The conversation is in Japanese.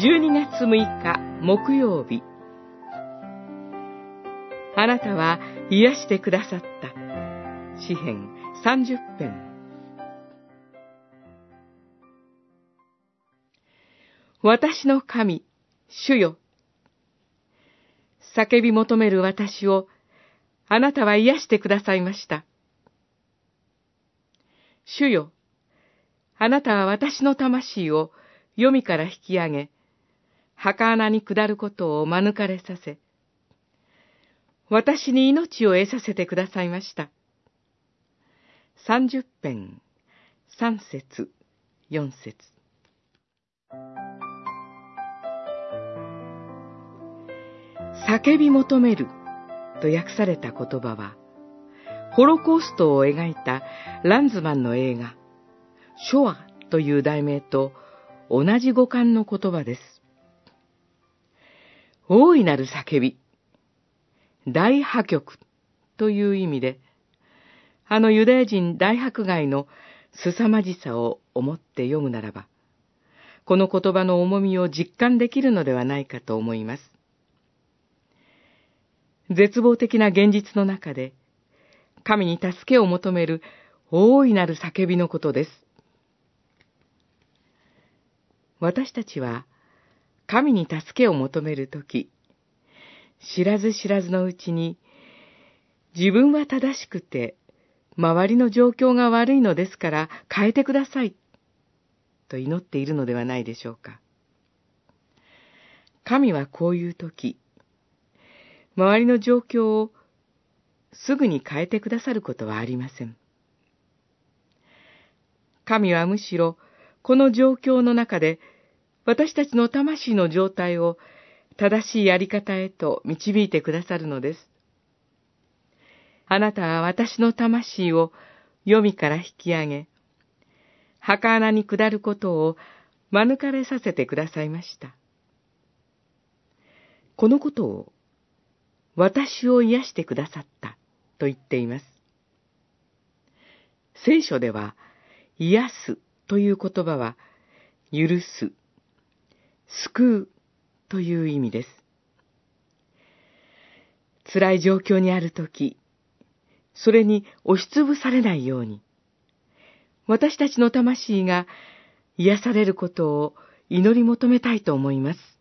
12月6日木曜日あなたは癒してくださった。詩編30編私の神、主よ。叫び求める私を、あなたは癒してくださいました。主よ。あなたは私の魂を読みから引き上げ、墓穴に下ることを免れさせ、私に命を得させてくださいました。三十編、三節、四節。叫び求めると訳された言葉は、ホロコーストを描いたランズマンの映画、ショアという題名と同じ語感の言葉です。大いなる叫び、大破局という意味で、あのユダヤ人大迫害の凄まじさを思って読むならば、この言葉の重みを実感できるのではないかと思います。絶望的な現実の中で、神に助けを求める大いなる叫びのことです。私たちは、神に助けを求めるとき、知らず知らずのうちに、自分は正しくて、周りの状況が悪いのですから変えてください、と祈っているのではないでしょうか。神はこういうとき、周りの状況をすぐに変えてくださることはありません。神はむしろ、この状況の中で、私たちの魂の状態を正しいやり方へと導いてくださるのです。あなたは私の魂を読みから引き上げ、墓穴に下ることを免れさせてくださいました。このことを私を癒してくださったと言っています。聖書では、癒すという言葉は、許す、救うという意味です。辛い状況にあるとき、それに押しつぶされないように、私たちの魂が癒されることを祈り求めたいと思います。